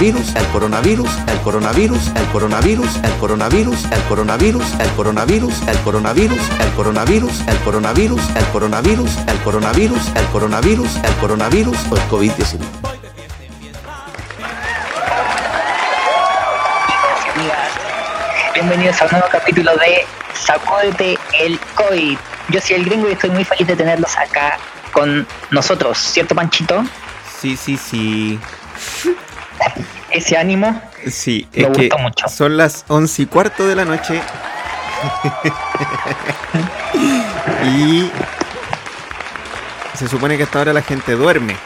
Coronavirus, el coronavirus, el coronavirus, el coronavirus, el coronavirus, el coronavirus, el coronavirus, el coronavirus, el coronavirus, el coronavirus, el coronavirus, el coronavirus, el coronavirus, el coronavirus o el COVID-19. Bienvenidos a un nuevo capítulo de Sacúdete el COVID. Yo soy el gringo y estoy muy feliz de tenerlos acá con nosotros, ¿cierto, Panchito? Sí, sí, sí. Ese ánimo. Sí, Me es que mucho. son las once y cuarto de la noche. y se supone que hasta ahora la gente duerme.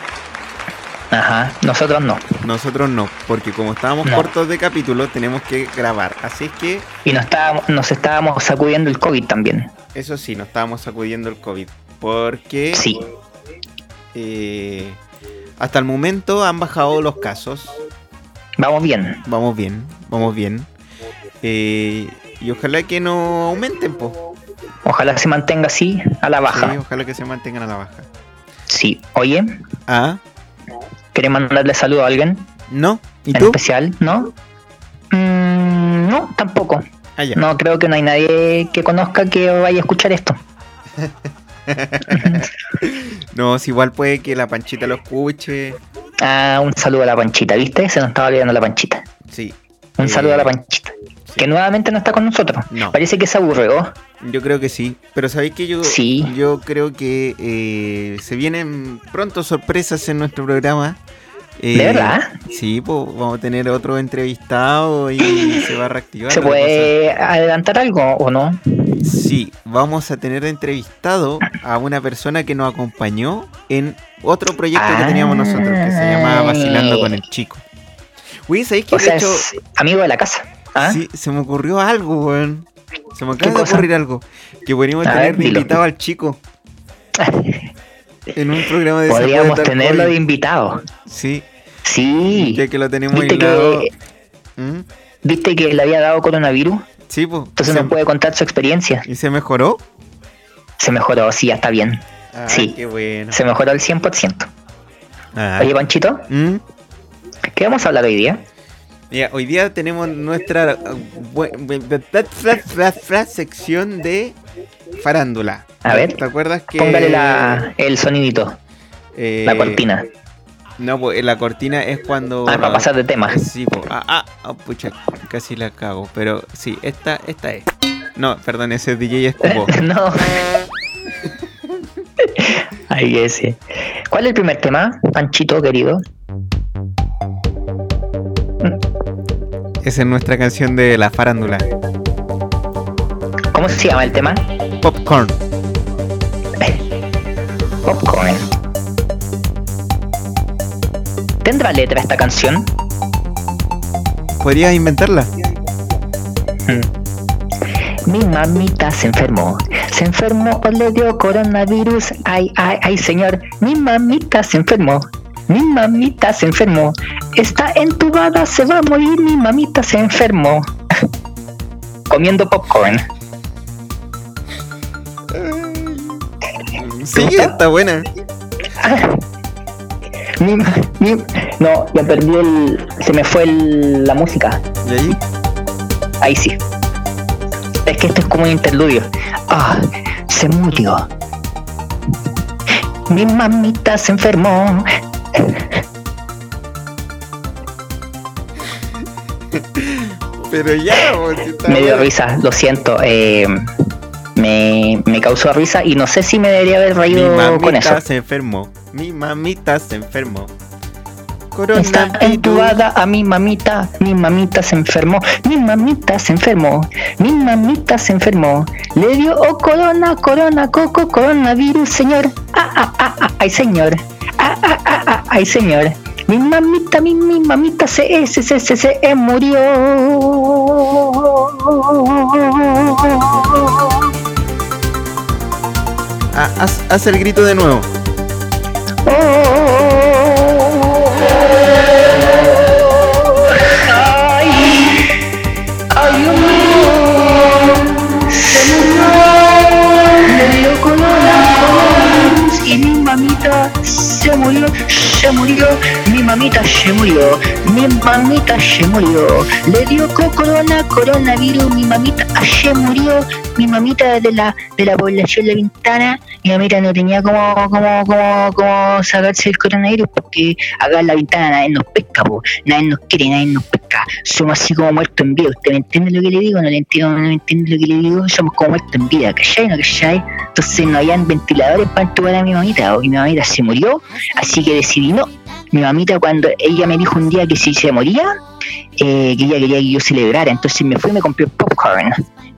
Ajá, nosotros no. Nosotros no, porque como estábamos No. cortos de capítulo, tenemos que grabar. Así es que, Y nos estábamos, nos estábamos sacudiendo el COVID también. eso sí, nos estábamos sacudiendo el COVID. Porque Sí. eh, hasta el momento han bajado los casos. Vamos bien. Vamos bien, vamos bien. Eh, y ojalá que no aumenten, po. Ojalá se mantenga así a la Sí, baja. ojalá que se mantengan a la baja. Sí. Oye, Ah, ¿querés mandarle saludo a alguien ¿no? ¿Y en tú? especial? ¿No? Mm, no, tampoco. Ah. No, creo que no hay nadie que conozca que vaya a escuchar esto. No, si igual puede que la panchita lo escuche. Ah, un saludo a la panchita, ¿viste? Se nos estaba olvidando la panchita. Sí. Un Eh, saludo a la panchita. Que nuevamente no está con nosotros. No. Parece que se aburrió. Yo creo que sí. Pero sabéis que yo, Sí. yo creo que eh, se vienen pronto sorpresas en nuestro programa. Eh, ¿De verdad? Sí, pues vamos a tener otro entrevistado y se va a reactivar. ¿Se puede adelantar algo o no? Sí, vamos a tener entrevistado a una persona que nos acompañó en otro proyecto que teníamos nosotros, que se llamaba Vacilando con el Chico. Uy, ¿sabéis que O sea, hecho es amigo de la casa. ¿Ah? Sí, se me ocurrió algo, weón. Se me ¿Qué acaba de ocurrir algo. Que podríamos A tener ver, invitado al chico. En un programa de Podríamos tenerlo de invitado. Sí, Sí. ya que lo tenemos ¿Viste aislado. que, ¿Mm? ¿Viste que le había dado coronavirus? Sí, pues. Entonces nos puede contar su experiencia. ¿Y se mejoró? Se mejoró, sí, ya está bien. Ah, Sí. qué bueno. Se mejoró al 100%. Ah. Oye, Panchito, ¿Mm? ¿qué vamos a hablar hoy día? Mira, hoy día tenemos nuestra fra- sección de farándula. A ver, ¿Te acuerdas que Póngale la, el sonidito, eh, la cortina. No, pues la cortina es cuando Ah, para pasar de tema. Sí, po. Ah, ah, ah, pucha, casi la cago. Pero sí, esta, esta es. No, perdón, ese es DJ Escupo. no. Ay, ese. ¿Cuál es el primer tema, Panchito querido? Esa es nuestra canción de la farándula. ¿Cómo se llama el tema? Popcorn. Popcorn. ¿Tendrá letra esta canción? ¿Podrías inventarla? Mm. Mi mamita se enfermó, se enfermó o le dio coronavirus. Ay, ay, ay, señor, mi mamita se enfermó, mi mamita se enfermó. Está entubada, se va a morir, mi mamita se enfermó. Comiendo popcorn. Sí, está buena. No, ya perdí el. Se me fue el- la música. ¿Y ahí? Ahí sí. Es que esto es como un interludio. Ah, se murió. Mi mamita se enfermó. Pero ya, Me dio risa, lo siento. eh, me, me causó risa y no sé si me debería haber Mi reído con eso. mamita se enfermó. Mi mamita se enfermó. Está entubada a mi mamita, mi mamita se enfermó, mi mamita se enfermó, mi mamita se enfermó. Le dio oh corona, corona, coco, coronavirus, señor. Ah, ah, ah, ah, ay, señor. Ah, ah, ah, ah, ay señor. Mi mamita, mi, mi mamita se, se, se, se, se murió. Ah, haz, el grito de nuevo. Y mi mamita se murió, murió, mi mamita se murió, mi mamita se murió, le dio co- corona, coronavirus, mi mamita se murió, mi mamita de la de la población La Ventana, mi mamita no tenía como como como como sacarse el coronavirus porque acá en La Ventana nadie nos pesca, po. nadie nos quiere, nadie nos pesca, somos así como muertos en vida, ¿usted me entiende lo que le digo? ¿No le entiendo, no me entiende lo que le digo? Somos como muertos en vida, ¿cachai? ¿No cachai? Entonces no habían ventiladores para entubar a mi mamita, o mi mamita se murió, así que decidí no. Mi mamita cuando ella me dijo un día que si se moría, eh, que ella quería que yo celebrara, entonces me fui y me compré un popcorn.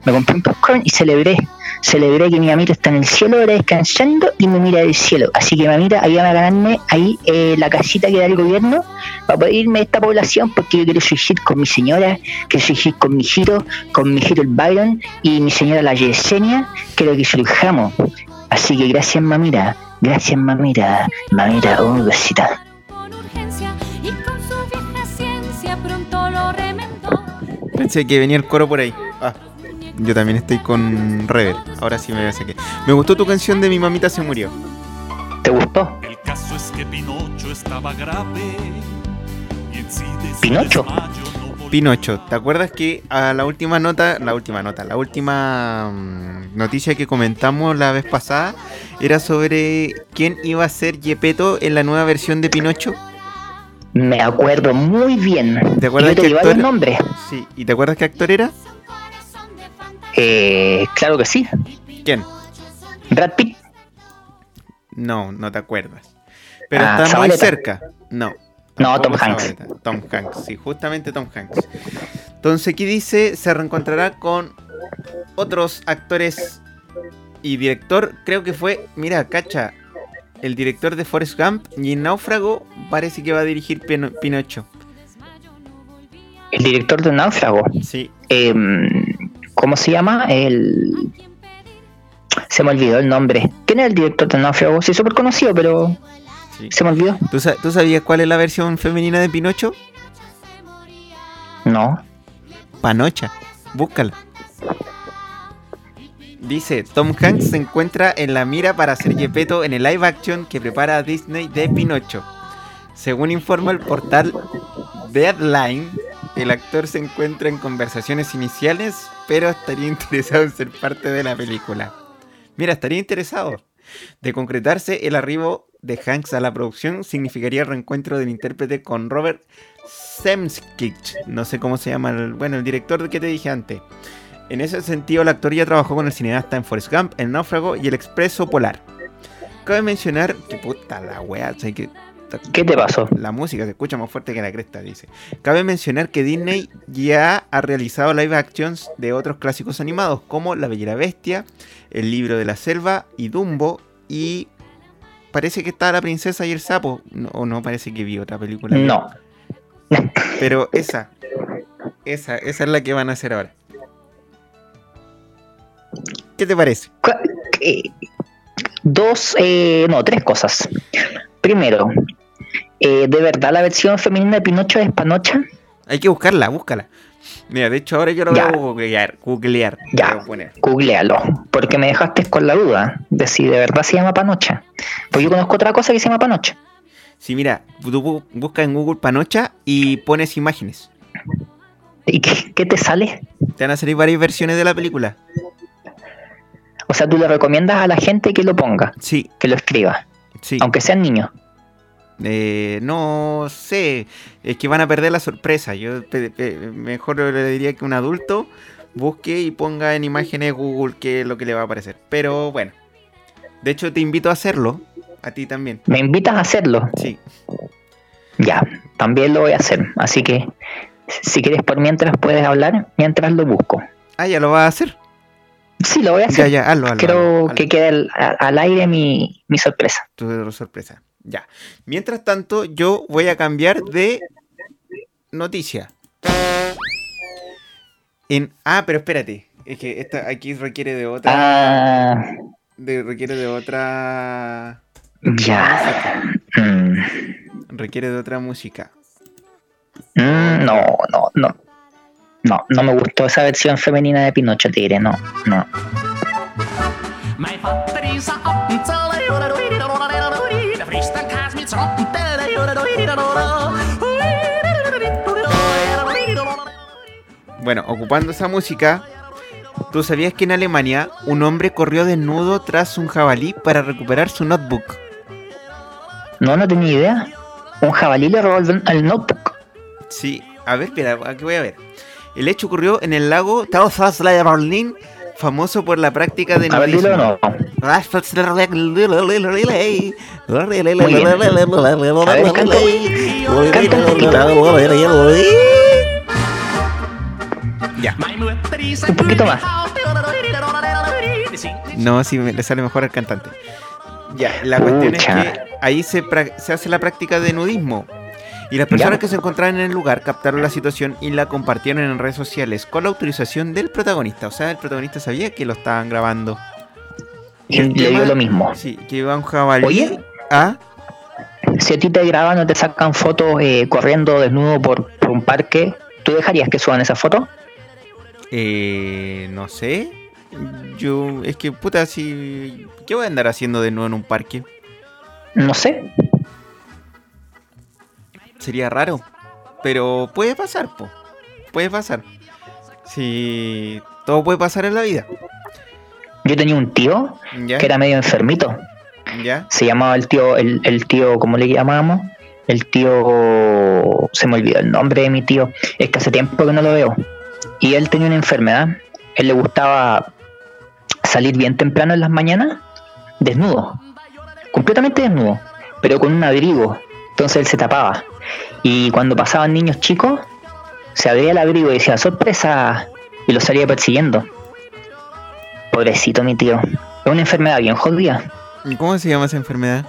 Me compré un popcorn y celebré. Celebré que mi mamita está en el cielo, ahora descansando y me mira del cielo. Así que mamita, ayúdame a ganarme ahí eh, la casita que da el gobierno para poder irme de esta población porque yo quiero surgir con mi señora, quiero surgir con mi giro, con mi giro el Byron y mi señora la Yesenia, quiero que surjamos. Así que gracias mamita, gracias mamita, mamita, oh besita. Pensé que venía el coro por ahí. Ah, yo también estoy con Rever. Ahora sí me saqué. Me gustó tu canción de Mi mamita se murió. ¿Te gustó? El caso es que Pinocho estaba grave y en sí de su ¿Pinocho? Pinocho, ¿te acuerdas que a la última nota, la última nota, la última mm, noticia que comentamos la vez pasada era sobre quién iba a ser Gepetto en la nueva versión de Pinocho? Me acuerdo muy bien. ¿Te acuerdas qué actor- el nombre. Sí, ¿y te acuerdas qué actor era? Eh, claro que sí. ¿Quién? Brad Pitt. No, no te acuerdas. Pero Ah, está muy Zabaleta. cerca. No. No, Tom Hanks. Tom Hanks, sí, justamente Tom Hanks. Entonces aquí dice, se reencontrará con otros actores y director, creo que fue, mira, cacha, el director de Forrest Gump y en Náufrago parece que va a dirigir Pino- Pinocho. El director de Náufrago. Sí, Em, ¿Cómo se llama? El. Se me olvidó el nombre. ¿Quién es el director de Náufrago? Sí, súper conocido, pero sí. se me olvidó. ¿Tú, sa- tú sabías cuál es la versión femenina de Pinocho? No. Panocha. Búscala. Dice, Tom Hanks se encuentra en la mira para hacer Gepetto en el live action que prepara Disney de Pinocho. Según informa el portal Deadline, el actor se encuentra en conversaciones iniciales, pero estaría interesado en ser parte de la película. Mira, estaría interesado. De concretarse el arribo de Hanks a la producción, significaría el reencuentro del intérprete con Robert Zemskich. No sé cómo se llama, el, bueno, el director que te dije antes. En ese sentido, el actor ya trabajó con el cineasta en Forrest Gump, El Náufrago y El Expreso Polar. Cabe mencionar que puta la wea, que ¿Qué te pasó? la música se escucha más fuerte que la cresta, dice. Cabe mencionar que Disney ya ha realizado live actions de otros clásicos animados como La Bella Bestia, El Libro de la Selva y Dumbo y parece que está La Princesa y el Sapo. No, o no parece que vi otra película. No. Pero esa, esa, esa es la que van a hacer ahora. ¿Qué te parece? Eh, Dos, eh, no, tres cosas. Primero, eh, ¿de verdad la versión femenina de Pinocho es Panocha? Hay que buscarla, búscala. Mira, de hecho ahora yo lo voy a googlear. Googlear. Ya. Googlealo, porque me dejaste con la duda de si de verdad se llama Panocha. Pues yo conozco otra cosa que se llama Panocha. Sí, mira, tú bu- buscas en Google Panocha y pones imágenes. ¿Y qué, qué te sale? Te van a salir varias versiones de la película. O sea, tú le recomiendas a la gente que lo ponga, Sí, que lo escriba, sí. aunque sean niños. Eh, no sé, es que van a perder la sorpresa. Yo mejor le diría que un adulto busque y ponga en imágenes Google qué es lo que le va a aparecer. Pero bueno, de hecho te invito a hacerlo, a ti también. Me invitas a hacerlo. Sí, Ya, también lo voy a hacer. Así que, si quieres por mientras puedes hablar, mientras lo busco. ah, ya lo vas a hacer. Sí, lo voy a hacer. ya, hazlo, hazlo. Quiero hazlo, que quede al, al aire mi, mi sorpresa. Tu sorpresa. Ya. Mientras tanto, yo voy a cambiar de noticia. En, ah, pero espérate. Es que esta aquí requiere de otra. Ah, de- requiere de otra. ya. Mm, Requiere de otra música. mm, no, no, no. No, no me gustó esa versión femenina de Pinocho, te diré, no, no. Bueno, ocupando esa música, ¿tú sabías que en Alemania un hombre corrió desnudo tras un jabalí para recuperar su notebook? No, no tenía idea. Un jabalí le robó el, el notebook. Sí, a ver, espera, aquí voy a ver. El hecho ocurrió en el lago Berlin, famoso por la práctica de A ver, dilo o no. Canta un poquito. Ya. Un poquito más. No, sí, me- le sale mejor al cantante. Ya, la cuestión es que ahí se, se hace la práctica de nudismo. Y las personas que se encontraban en el lugar captaron la situación y la compartieron en redes sociales con la autorización del protagonista. O sea, el protagonista sabía que lo estaban grabando. Y le dio tema- lo mismo. Sí, que iba un jabalí. Oye. Ah, Si a ti te graban o te sacan fotos eh, corriendo desnudo por, por un parque, ¿tú dejarías que suban esas fotos? eh, no sé. Yo, es que puta, si. ¿Qué voy a andar haciendo de nuevo en un parque? No sé. Sería raro. Pero puede pasar, po. Puede pasar. Si. Todo puede pasar en la vida. Yo tenía un tío ¿Ya? que era medio enfermito. ¿Ya? Se llamaba el tío, el, el tío, ¿cómo le llamamos? El tío, se me olvidó el nombre de mi tío. Es que hace tiempo que no lo veo. Y él tenía una enfermedad. Él le gustaba salir bien temprano en las mañanas, desnudo, completamente desnudo, pero con un abrigo. Entonces él se tapaba. Y cuando pasaban niños chicos, se abría el abrigo y decía, sorpresa, y lo salía persiguiendo. Pobrecito mi tío. Es una enfermedad bien jodida. ¿Y ¿Cómo se llama esa enfermedad?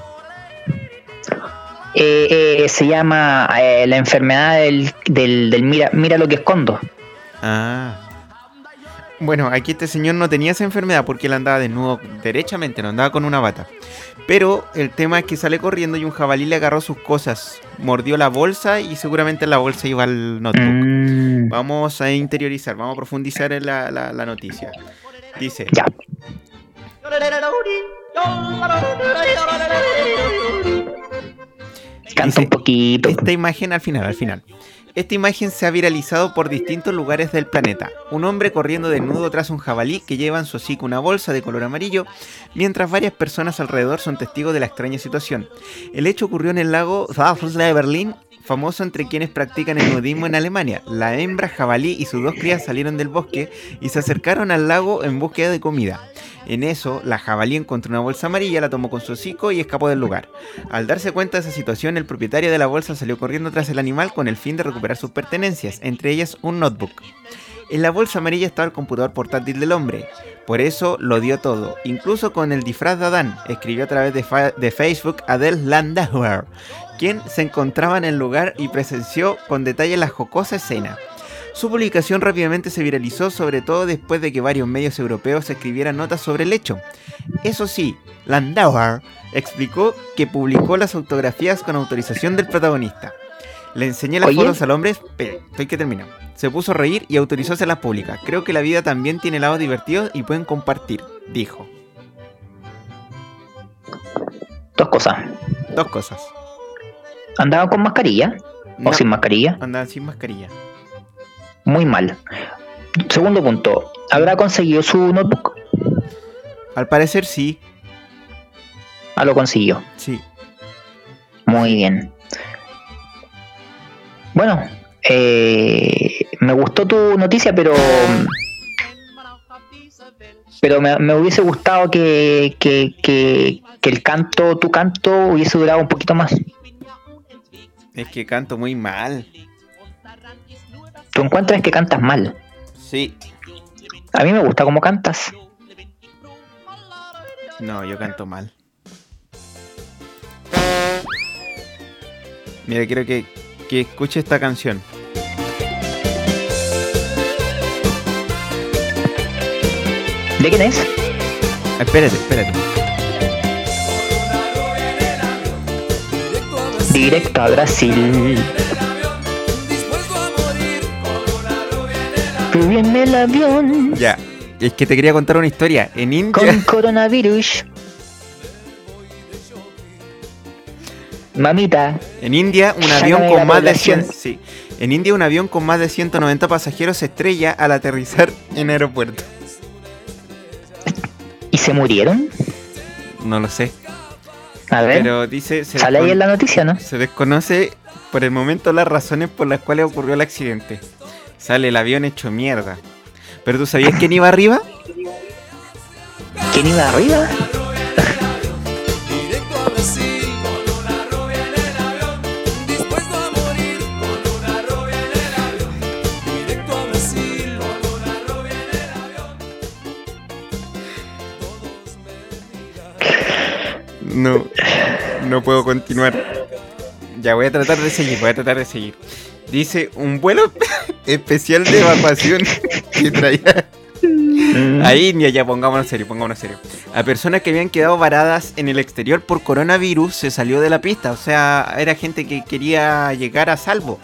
Eh, eh, se llama eh, la enfermedad del, del, del mira, mira lo que escondo. Ah. Bueno, aquí este señor no tenía esa enfermedad porque él andaba desnudo derechamente, no andaba con una bata. Pero el tema es que sale corriendo y un jabalí le agarró sus cosas, mordió la bolsa y seguramente en la bolsa iba el notebook. Mm, Vamos a interiorizar, vamos a profundizar en la, la- la noticia. Dice, ya. Canta un poquito. Esta imagen al final, al final. Esta imagen se ha viralizado por distintos lugares del planeta. Un hombre corriendo desnudo tras un jabalí que lleva en su hocico una bolsa de color amarillo, mientras varias personas alrededor son testigos de la extraña situación. El hecho ocurrió en el lago de Berlín, famoso entre quienes practican el nudismo en Alemania. La hembra jabalí y sus dos crías salieron del bosque y se acercaron al lago en búsqueda de comida. En eso, la jabalí encontró una bolsa amarilla, la tomó con su hocico y escapó del lugar. Al darse cuenta de esa situación, el propietario de la bolsa salió corriendo tras el animal con el fin de recuperar sus pertenencias, entre ellas un notebook. En la bolsa amarilla estaba el computador portátil del hombre. Por eso lo dio todo, incluso con el disfraz de Adán, escribió a través de, de Facebook Adele Landauer, quien se encontraba en el lugar y presenció con detalle la jocosa escena. Su publicación rápidamente se viralizó, sobre todo después de que varios medios europeos escribieran notas sobre el hecho. Eso sí, Landauer explicó que publicó las fotografías con autorización del protagonista. Le enseñé las Oye. fotos al hombre, espere, estoy que termino. Se puso a reír y autorizó hacerlas públicas. Creo que la vida también tiene lados divertidos y pueden compartir, dijo. Dos cosas. Dos cosas. ¿Andaba con mascarilla No, o sin mascarilla? andaban sin mascarilla. Muy mal. Segundo punto. ¿Habrá conseguido su notebook? Al parecer sí, Ah, lo consiguió. sí. Muy bien. Bueno, eh, me gustó tu noticia, pero. Pero me, me hubiese gustado que, que, que, que el canto, tu canto, hubiese durado un poquito más. Es que canto muy mal. Tú encuentras que cantas mal. Sí. A mí me gusta cómo cantas. No, yo canto mal. Mira, quiero que, que escuche esta canción. ¿De quién es? Espérate, espérate. Directo a Brasil. Rubio en el avión Ya. Es que te quería contar una historia. En India. con coronavirus. Mamita, En India, un avión con más de población. 100, sí. En India, un avión con más de 190 pasajeros se estrella al aterrizar en aeropuerto. ¿y se murieron? No lo sé. A ver, Pero dice. Se, sale ahí en la noticia, ¿no? se desconoce por el momento las razones por las cuales ocurrió el accidente. Sale el avión hecho mierda. Pero tú sabías quién iba arriba? ¿Quién iba arriba? No, no puedo continuar. Ya voy a tratar de seguir, voy a tratar de seguir. Dice un vuelo especial de evacuación que traía a India, ya pongámonos serio, pongámonos serio. A personas que habían quedado varadas en el exterior por coronavirus se salió de la pista, o sea, era gente que quería llegar a salvo.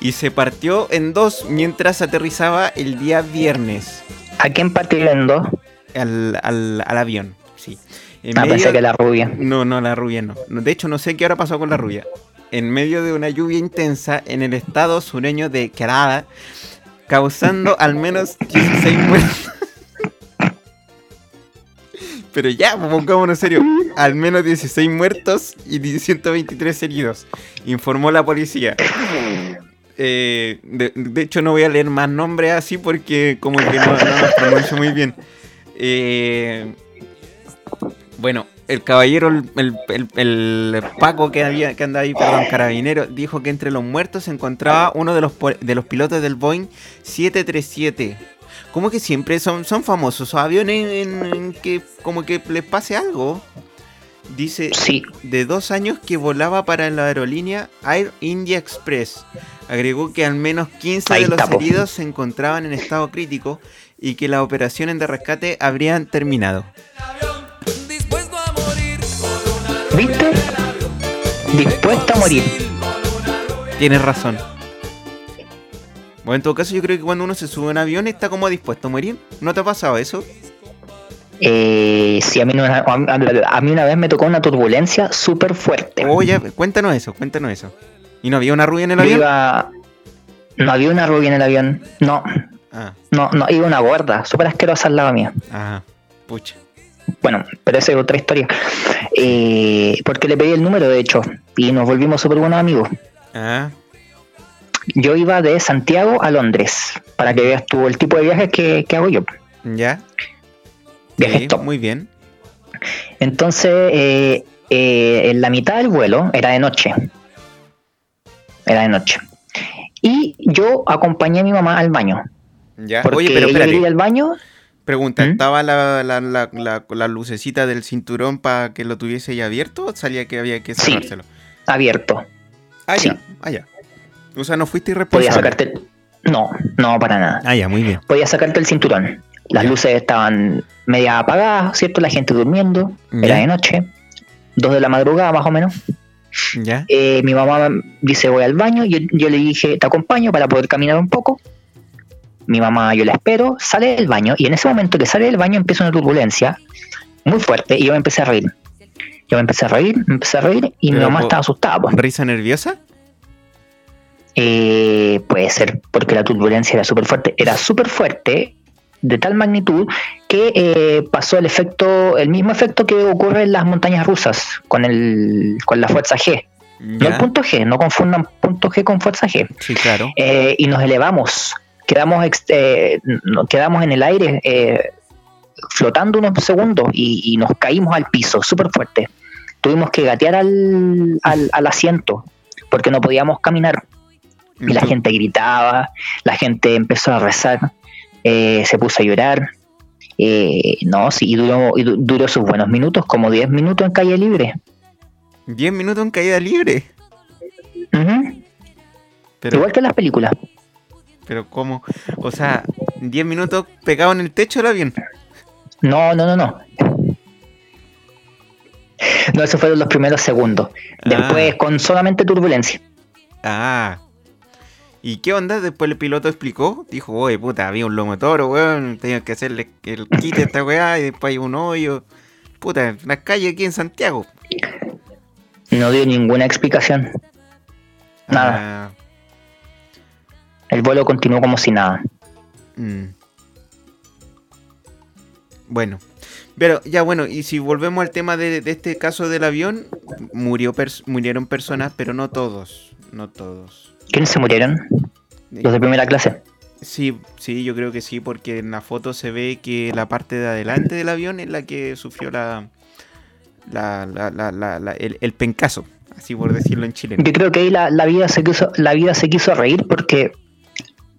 Y se partió en dos mientras aterrizaba el día viernes ¿A quién partieron dos? al, al- al avión. Sí. En Ah, medio- pensé que la rubia. no, no, la rubia no. De hecho, no sé qué ahora pasó con la rubia. En medio de una lluvia intensa en el estado sureño de Kerala, causando al menos 16 muertos. Pero ya, pues, pongámonos serio. Al menos 16 muertos y 123 heridos, informó la policía. Eh, de, de hecho, no voy a leer más nombres así porque como que no, no los pronuncio muy bien. Eh, bueno, el caballero, el, el- el- el Paco que había que andaba ahí, perdón, carabinero, dijo que entre los muertos se encontraba uno de los, po- de los pilotos del Boeing 737. Como que siempre son, son famosos aviones en, en que como que les pase algo. Dice Sí, de dos años que volaba para la aerolínea Air India Express. Agregó que al menos 15 Ahí de los heridos se encontraban en estado crítico y que las operaciones de rescate habrían terminado. ¿Viste? Dispuesto a morir. Tienes razón. Bueno, en todo caso, yo creo que cuando uno se sube a un avión está como dispuesto a morir. ¿No te ha pasado eso? Eh, sí, a mí, una, a, mí una vez me tocó una turbulencia súper fuerte. Oye, cuéntanos eso, cuéntanos eso. ¿Y no había una rubia en el avión? iba... No había una rubia en el avión. No, Ah, no, no, iba una gorda, súper asquerosa al lado mía. ah, pucha. Bueno, pero esa es otra historia. Eh, porque le pedí el número, de hecho, y nos volvimos súper buenos amigos. Ah, Yo iba de Santiago a Londres, para que veas tú el tipo de viajes que, que hago yo. ya. Viajes Sí, top. muy bien. Entonces, eh, eh, en la mitad del vuelo era de noche. Era de noche. Y yo acompañé a mi mamá al baño. Ya. Porque Oye, pero ella quería ir al baño. Pregunta, ¿Mm? ¿estaba la, la, la, la, lucecita del cinturón para que lo tuviese ya abierto o salía que había que Sí. cerrárselo? abierto. Ah, Sí. ya, ah, ya. O sea, no fuiste Podía irresponsable. sacarte. No, no, para nada. Ah, ya, muy bien. Podía sacarte el cinturón. Las Ya. luces estaban media apagadas, ¿cierto? La gente durmiendo. Era de noche. Dos de la madrugada, más o menos. ¿Ya? Eh, mi mamá dice voy al baño, yo, yo le dije te acompaño para poder caminar un poco. Mi mamá yo la espero, sale del baño y en ese momento que sale del baño empieza una turbulencia muy fuerte y yo me empecé a reír. Yo me empecé a reír, me empecé a reír y mi Pero mamá po- estaba asustada. pues. ¿Risa nerviosa? Eh, puede ser porque la turbulencia era súper fuerte, era súper fuerte de tal magnitud que eh, pasó el efecto, el mismo efecto que ocurre en las montañas rusas con el con la fuerza G. No el punto G, no confundan punto G con fuerza G. Sí, claro. Eh, y nos elevamos, quedamos, eh, quedamos en el aire eh, flotando unos segundos y, y nos caímos al piso, súper fuerte. Tuvimos que gatear al, al, al asiento porque no podíamos caminar. Y la gente gritaba, la gente empezó a rezar, eh, se puso a llorar. eh, no, sí, y duró, y du- duró sus buenos minutos, como 10 minutos en calle libre. 10 minutos en caída libre. Pero, Igual que en las películas. Pero ¿cómo? O sea, 10 minutos pegado en el techo del avión. No, no, no, no. No, esos fueron los primeros segundos. Después, Ah. con solamente turbulencia. Ah. ¿Y qué onda? Después el piloto explicó. Dijo, oye, puta, había un lomo de toro, weón. Tenía que hacerle el kit a esta weá. Y después hay un hoyo. Puta, en las calles aquí en Santiago. No dio ninguna explicación. Nada. Ah, El vuelo continuó como si nada. mm. Bueno. Pero ya bueno, y si volvemos al tema de, de este caso del avión, murió pers- murieron personas, pero no todos. No todos. ¿Quiénes se murieron? Los de primera clase. Sí, sí, yo creo que sí, porque en la foto se ve que la parte de adelante del avión es la que sufrió la, la, la- la- la- la- el, el pencazo, así por decirlo en chileno. Yo creo que ahí la, la vida se quiso, la vida se quiso reír porque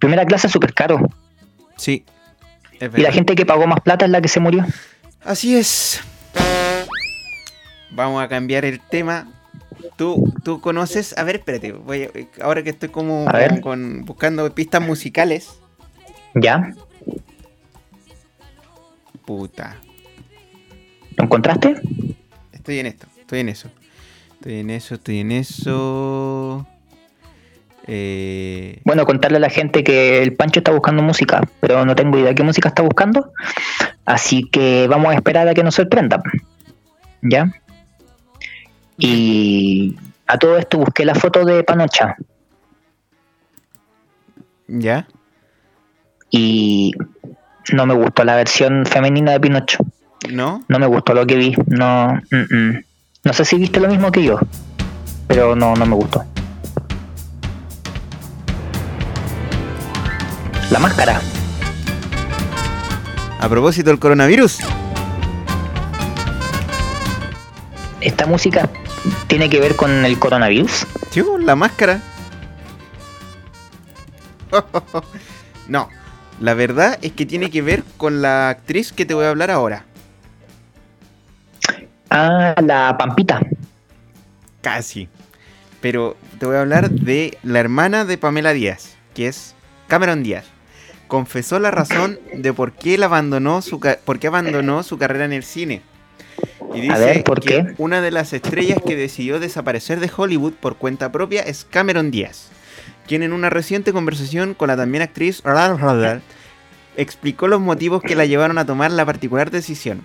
primera clase es súper caro. Sí, es Y la gente que pagó más plata es la que se murió. Así es. Vamos a cambiar el tema. Tú, tú conoces, a ver, espérate, voy a- ahora que estoy como, como con, buscando pistas musicales. ¿Ya? Puta, ¿Lo encontraste? estoy en esto, estoy en eso. Estoy en eso, estoy en eso. Eh, Bueno, contarle a la gente que el Pancho está buscando música, pero no tengo idea qué música está buscando. Así que vamos a esperar a que nos sorprenda. ¿Ya? Y a todo esto busqué la foto de Panocha ¿Ya? y no me gustó la versión femenina de Pinocho. ¿No? No me gustó lo que vi. No, mm, mm. no sé si viste lo mismo que yo, pero no, no me gustó. La máscara. A propósito del coronavirus. ¿Esta música tiene que ver con el coronavirus? Sí, la máscara. no, la verdad es que tiene que ver con la actriz que te voy a hablar ahora. Ah, la Pampita. Casi. Pero te voy a hablar de la hermana de Pamela Díaz, que es Cameron Díaz. Confesó la razón de por qué él abandonó su ca- por qué abandonó su carrera en el cine. Y dice A ver, ¿por que qué? una de las estrellas que decidió desaparecer de Hollywood por cuenta propia es Cameron Díaz, quien en una reciente conversación con la también actriz explicó los motivos que la llevaron a tomar la particular decisión.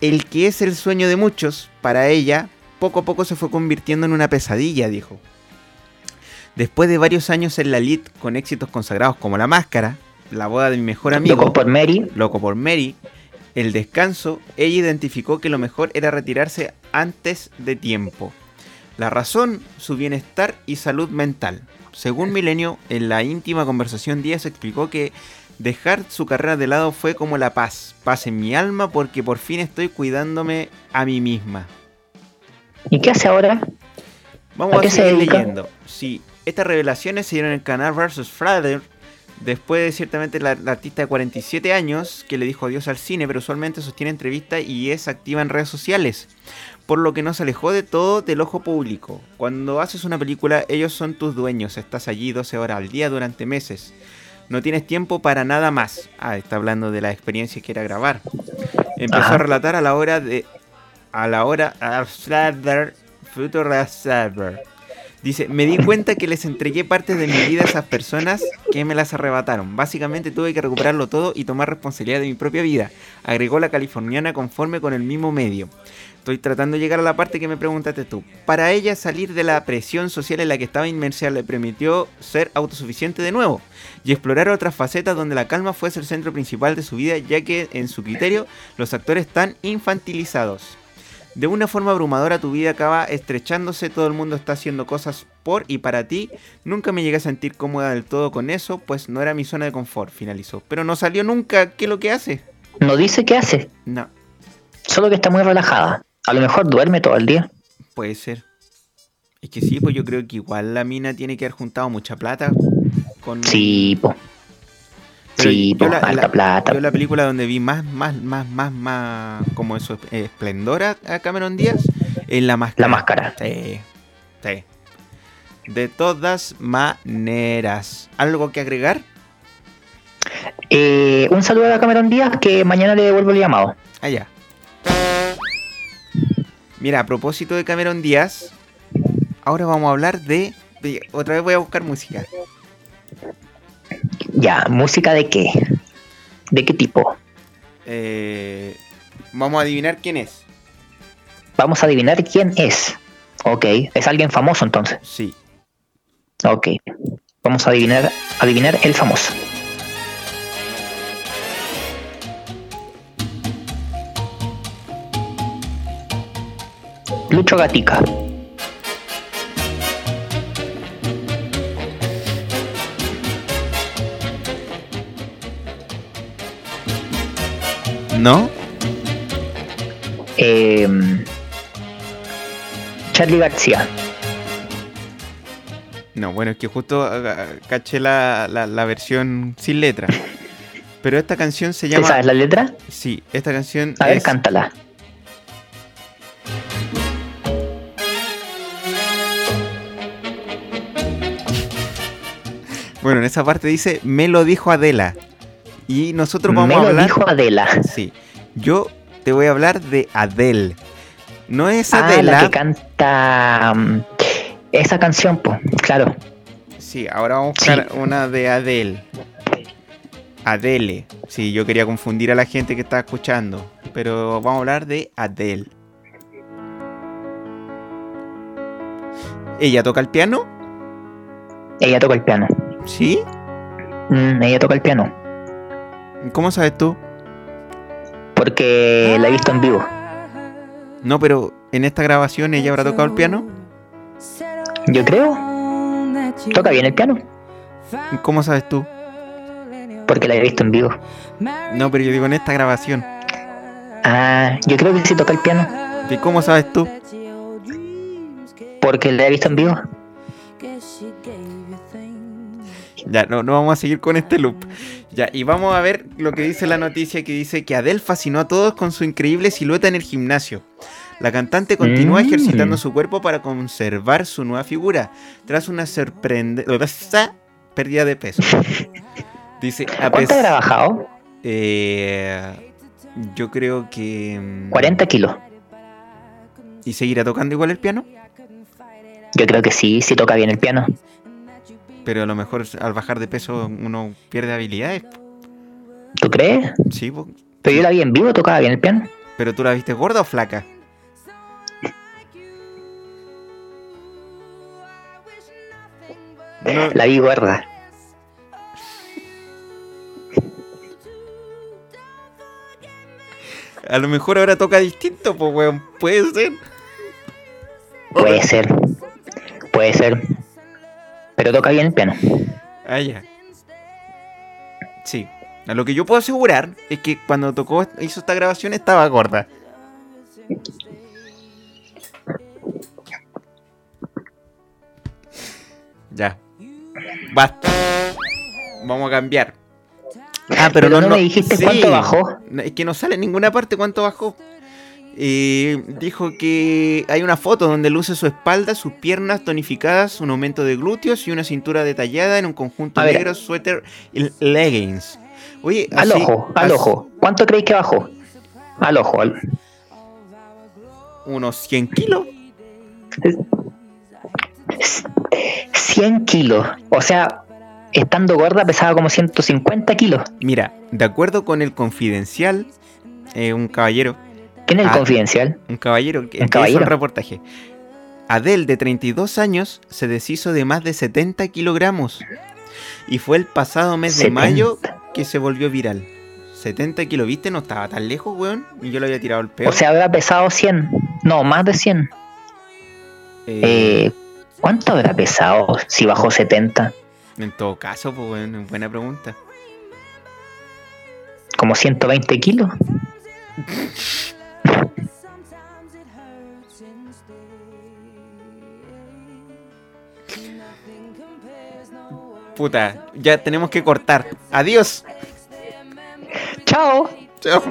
El que es el sueño de muchos, para ella, poco a poco se fue convirtiendo en una pesadilla, dijo. Después de varios años en la lit con éxitos consagrados como La Máscara, La boda de mi mejor amigo, Loco por Mary. Loco por Mary, El descanso, ella identificó que lo mejor era retirarse antes de tiempo. La razón, su bienestar y salud mental. Según Milenio, en la íntima conversación Díaz explicó que dejar su carrera de lado fue como la paz, paz en mi alma porque por fin estoy cuidándome a mí misma. ¿Y qué hace ahora? Vamos ¿A a, seguir leyendo. Sí, estas revelaciones se dieron en el canal vs. Friday. Después de ciertamente la, la artista de 47 años que le dijo adiós al cine, pero usualmente sostiene entrevistas y es activa en redes sociales. Por lo que no se alejó de todo del ojo público. Cuando haces una película, ellos son tus dueños. Estás allí 12 horas al día durante meses. No tienes tiempo para nada más. Ah, está hablando de la experiencia que era grabar. Empezó Ajá. a relatar a la hora de. A la hora. a Server. Dice, me di cuenta que les entregué partes de mi vida a esas personas que me las arrebataron. Básicamente tuve que recuperarlo todo y tomar responsabilidad de mi propia vida. Agregó la californiana conforme con el mismo medio. Estoy tratando de llegar a la parte que me preguntaste tú. Para ella salir de la presión social en la que estaba inmersa le permitió ser autosuficiente de nuevo y explorar otras facetas donde la calma fuese el centro principal de su vida ya que en su criterio los actores están infantilizados. De una forma abrumadora tu vida acaba estrechándose, todo el mundo está haciendo cosas por y para ti. Nunca me llegué a sentir cómoda del todo con eso, pues no era mi zona de confort, finalizó. Pero no salió nunca, ¿qué es lo que hace? No dice qué hace, No, solo que está muy relajada. A lo mejor duerme todo el día. puede ser. Es que sí, pues yo creo que igual la mina tiene que haber juntado mucha plata con... Sí, po. Pero Sí, yo po, la- alta la- plata. Yo la película donde vi más, más, más, más, más como eso, esplendor a Cameron Díaz, en La Máscara. La máscara. Sí, sí. De todas maneras. ¿Algo que agregar? Eh, un saludo a Cameron Díaz que mañana le devuelvo el llamado. Allá. Mira, a propósito de Cameron Díaz, ahora vamos a hablar de- Otra vez voy a buscar música. Ya, ¿música de qué? ¿De qué tipo? Eh, vamos a adivinar quién es. Vamos a adivinar quién es. Ok, es alguien famoso entonces. Sí. Ok, vamos a adivinar, adivinar el famoso. Lucho Gatica. ¿No? Eh, Charlie García. No, bueno, es que justo ah, caché la, la- la versión sin letra. Pero esta canción se ¿Te llama... sabes la letra? Sí, esta canción A ver, es... cántala. Bueno, en esa parte dice, me lo dijo Adela. Y nosotros vamos Me a lo hablar... dijo Adela. Sí. Yo te voy a hablar de Adele. No es Ah, la Adela. que canta mm, esa canción, pues, claro. Sí, ahora vamos a buscar una de Adele. Adele. Sí, yo quería confundir a la gente que está escuchando. Pero vamos a hablar de Adele. ¿Ella toca el piano? Ella toca el piano. ¿Sí? Mm, ella toca el piano. ¿Cómo sabes tú? Porque la he visto en vivo. No, pero en esta grabación ella habrá tocado el piano. Yo creo. Toca bien el piano. ¿Cómo sabes tú? Porque la he visto en vivo. No, pero yo digo en esta grabación. Ah, yo creo que sí toca el piano. ¿Y cómo sabes tú? Porque la he visto en vivo. Ya, no, no vamos a seguir con este loop. Ya, y vamos a ver lo que dice la noticia que dice que Adele fascinó a todos con su increíble silueta en el gimnasio. La cantante continúa Mm. ejercitando su cuerpo para conservar su nueva figura, tras una sorprendente pérdida de peso. Dice, a ¿Cuánto habrá bajado? eh, yo creo que... mm, 40 kilos. ¿Y seguirá tocando igual el piano? Yo creo que sí, sí toca bien el piano. Pero a lo mejor al bajar de peso uno pierde habilidades. ¿Tú crees? Sí, po. Pero yo la vi en vivo, tocaba bien el piano. pero tú la viste gorda o flaca. No, La vi gorda. a lo mejor ahora toca distinto, pues, weón. Puede ser. Puede ser. Puede ser. Pero toca bien el piano. Ah, ya. Sí. A lo que yo puedo asegurar es que cuando tocó, hizo esta grabación estaba gorda. Ya. Basta. Vamos a cambiar. Ah, pero, Pero no me dijiste cuánto bajó. No, Es que no sale en ninguna parte cuánto bajó. Eh, dijo que hay una foto donde luce su espalda, sus piernas tonificadas, un aumento de glúteos y una cintura detallada en un conjunto negro, suéter y leggings. Oye, Al así- ojo, al así- ojo. ¿Cuánto creéis que bajó? Al ojo. al- Unos 100 kilos. 100 kilos. O sea, estando gorda pesaba como 150 kilos. Mira, de acuerdo con el confidencial, eh, un caballero, ¿Quién es el Ah. confidencial? un caballero que, ¿Un hizo el reportaje. Adele, de 32 años, se deshizo de más de 70 kilogramos. Y fue el pasado mes de 70. mayo que se volvió viral. 70 kilos, ¿viste? No estaba tan lejos, weón. Y yo le había tirado el peor. O sea, habrá pesado 100. No, más de 100. Eh, ¿Cuánto habrá pesado si bajó 70? en todo caso, pues, weón, buena pregunta. ¿Como 120 kilos? Puta, ya tenemos que cortar. Adiós. ¡Chao! Chao.